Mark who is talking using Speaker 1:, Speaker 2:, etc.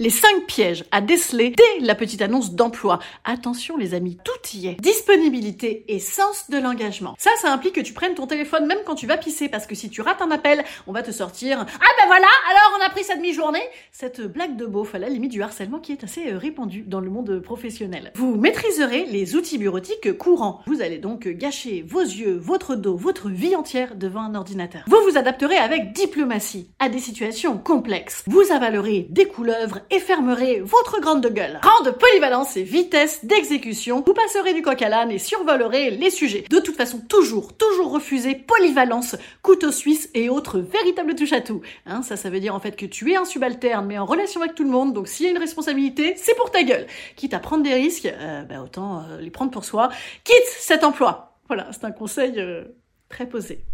Speaker 1: Les 5 pièges à déceler dès la petite annonce d'emploi. Attention les amis, tout y est. Disponibilité et sens de l'engagement. Ça, ça implique que tu prennes ton téléphone même quand tu vas pisser, parce que si tu rates un appel, on va te sortir « Ah ben voilà, alors on a pris sa demi-journée !» Cette blague de beauf à la limite du harcèlement qui est assez euh, répandue dans le monde professionnel. Vous maîtriserez les outils bureautiques courants. Vous allez donc gâcher vos yeux, votre dos, votre vie entière devant un ordinateur. Vous vous adapterez avec diplomatie à des situations complexes. Vous avalerez des couleuvres et fermerez votre grande gueule. Grande polyvalence et vitesse d'exécution, vous passerez du coq à l'âne et survolerez les sujets. De toute façon, toujours, toujours refuser polyvalence, couteau suisse et autres véritables touche à tout. Hein, ça, ça veut dire en fait que tu es un subalterne, mais en relation avec tout le monde, donc s'il y a une responsabilité, c'est pour ta gueule. Quitte à prendre des risques, euh, bah, autant euh, les prendre pour soi. Quitte cet emploi. Voilà, c'est un conseil euh, très posé.